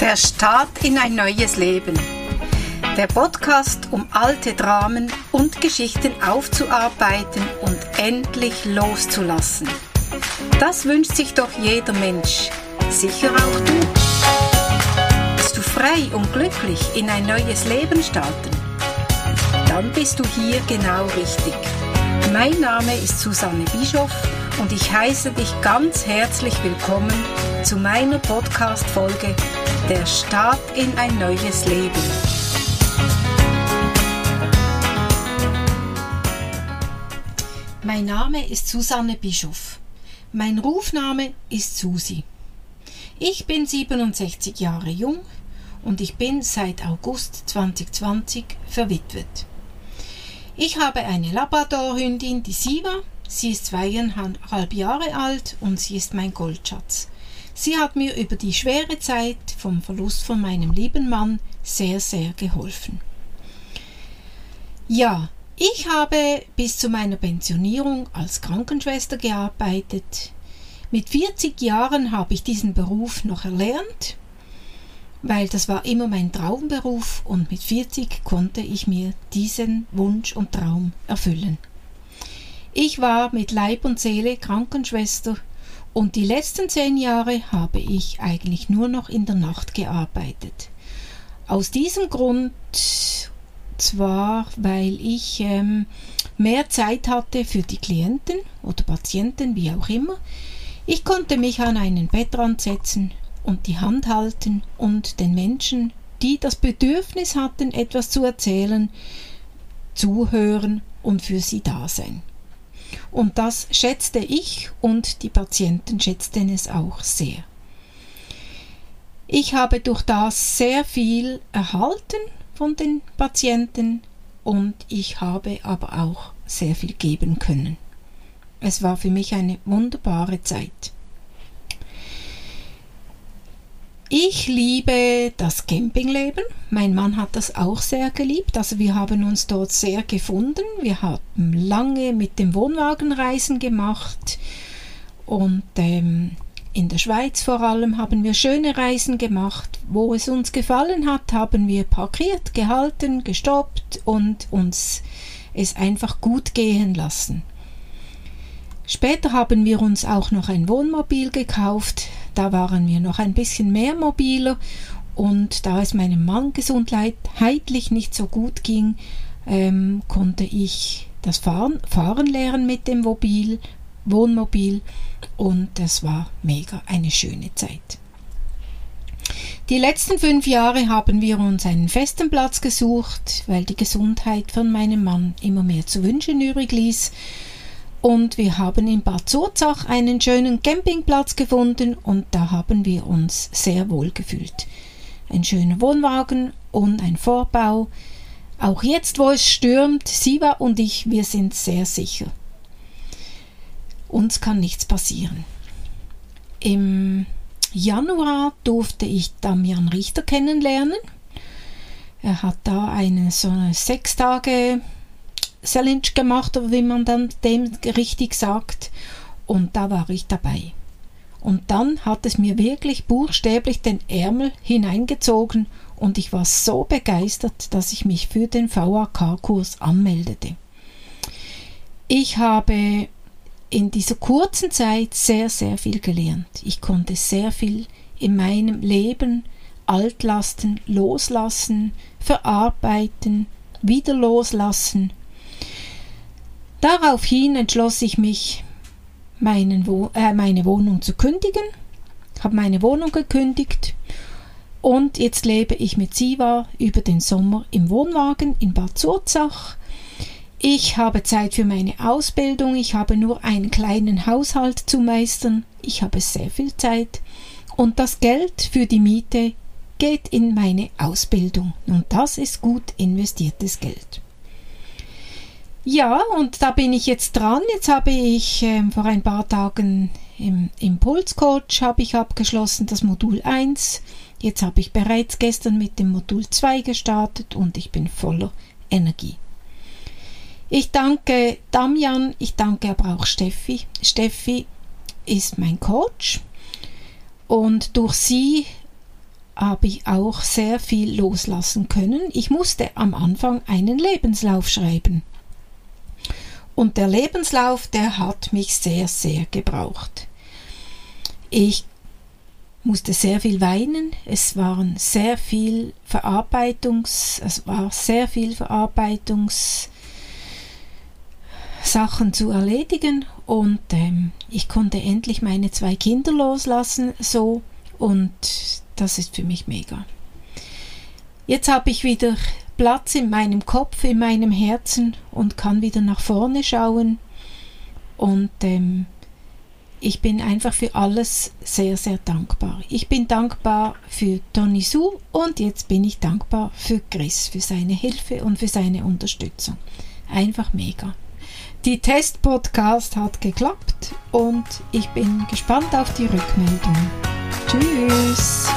Der Start in ein neues Leben. Der Podcast, um alte Dramen und Geschichten aufzuarbeiten und endlich loszulassen. Das wünscht sich doch jeder Mensch. Sicher auch du. Willst du frei und glücklich in ein neues Leben starten? Dann bist du hier genau richtig. Mein Name ist Susanne Bischoff und ich heiße dich ganz herzlich willkommen zu meiner Podcast-Folge Der Start in ein neues Leben. Mein Name ist Susanne Bischoff. Mein Rufname ist Susi. Ich bin 67 Jahre jung und ich bin seit August 2020 verwitwet. Ich habe eine Labrador-Hündin, die Siva. Sie ist zweieinhalb Jahre alt und sie ist mein Goldschatz. Sie hat mir über die schwere Zeit vom Verlust von meinem lieben Mann sehr, sehr geholfen. Ja, ich habe bis zu meiner Pensionierung als Krankenschwester gearbeitet. Mit 40 Jahren habe ich diesen Beruf noch erlernt weil das war immer mein Traumberuf und mit 40 konnte ich mir diesen Wunsch und Traum erfüllen. Ich war mit Leib und Seele Krankenschwester und die letzten zehn Jahre habe ich eigentlich nur noch in der Nacht gearbeitet. Aus diesem Grund zwar, weil ich ähm, mehr Zeit hatte für die Klienten oder Patienten, wie auch immer. Ich konnte mich an einen Bettrand setzen, und die Hand halten und den Menschen, die das Bedürfnis hatten, etwas zu erzählen, zuhören und für sie da sein. Und das schätzte ich und die Patienten schätzten es auch sehr. Ich habe durch das sehr viel erhalten von den Patienten und ich habe aber auch sehr viel geben können. Es war für mich eine wunderbare Zeit. Ich liebe das Campingleben. Mein Mann hat das auch sehr geliebt. Also wir haben uns dort sehr gefunden. Wir haben lange mit dem Wohnwagen Reisen gemacht und ähm, in der Schweiz vor allem haben wir schöne Reisen gemacht. Wo es uns gefallen hat, haben wir parkiert, gehalten, gestoppt und uns es einfach gut gehen lassen. Später haben wir uns auch noch ein Wohnmobil gekauft. Da waren wir noch ein bisschen mehr mobiler und da es meinem Mann gesundheitlich nicht so gut ging, ähm, konnte ich das Fahren, Fahren lernen mit dem Mobil, Wohnmobil und das war mega eine schöne Zeit. Die letzten fünf Jahre haben wir uns einen festen Platz gesucht, weil die Gesundheit von meinem Mann immer mehr zu wünschen übrig ließ und wir haben in Bad Zurzach einen schönen Campingplatz gefunden und da haben wir uns sehr wohl gefühlt. Ein schöner Wohnwagen und ein Vorbau. Auch jetzt, wo es stürmt, Siva und ich, wir sind sehr sicher. Uns kann nichts passieren. Im Januar durfte ich Damian Richter kennenlernen. Er hat da eine so eine sechs Tage Challenge gemacht, oder wie man dann dem richtig sagt. Und da war ich dabei. Und dann hat es mir wirklich buchstäblich den Ärmel hineingezogen und ich war so begeistert, dass ich mich für den VAK-Kurs anmeldete. Ich habe in dieser kurzen Zeit sehr, sehr viel gelernt. Ich konnte sehr viel in meinem Leben Altlasten loslassen, verarbeiten, wieder loslassen Daraufhin entschloss ich mich, Wo äh, meine Wohnung zu kündigen, habe meine Wohnung gekündigt. Und jetzt lebe ich mit Siva über den Sommer im Wohnwagen in Bad Zurzach. Ich habe Zeit für meine Ausbildung, ich habe nur einen kleinen Haushalt zu meistern, ich habe sehr viel Zeit. Und das Geld für die Miete geht in meine Ausbildung. Und das ist gut investiertes Geld. Ja, und da bin ich jetzt dran. Jetzt habe ich äh, vor ein paar Tagen im Impulscoach habe ich abgeschlossen, das Modul 1. Jetzt habe ich bereits gestern mit dem Modul 2 gestartet und ich bin voller Energie. Ich danke Damian, ich danke aber auch Steffi. Steffi, ist mein Coach und durch sie habe ich auch sehr viel loslassen können. Ich musste am Anfang einen Lebenslauf schreiben. Und der Lebenslauf, der hat mich sehr, sehr gebraucht. Ich musste sehr viel weinen. Es waren sehr viel Verarbeitungs, es war sehr viel Verarbeitungs Sachen zu erledigen und ähm, ich konnte endlich meine zwei Kinder loslassen so und das ist für mich mega. Jetzt habe ich wieder Platz in meinem Kopf, in meinem Herzen und kann wieder nach vorne schauen und ähm, ich bin einfach für alles sehr, sehr dankbar. Ich bin dankbar für Tony Su und jetzt bin ich dankbar für Chris, für seine Hilfe und für seine Unterstützung. Einfach mega. Die Test-Podcast hat geklappt und ich bin gespannt auf die Rückmeldung. Tschüss!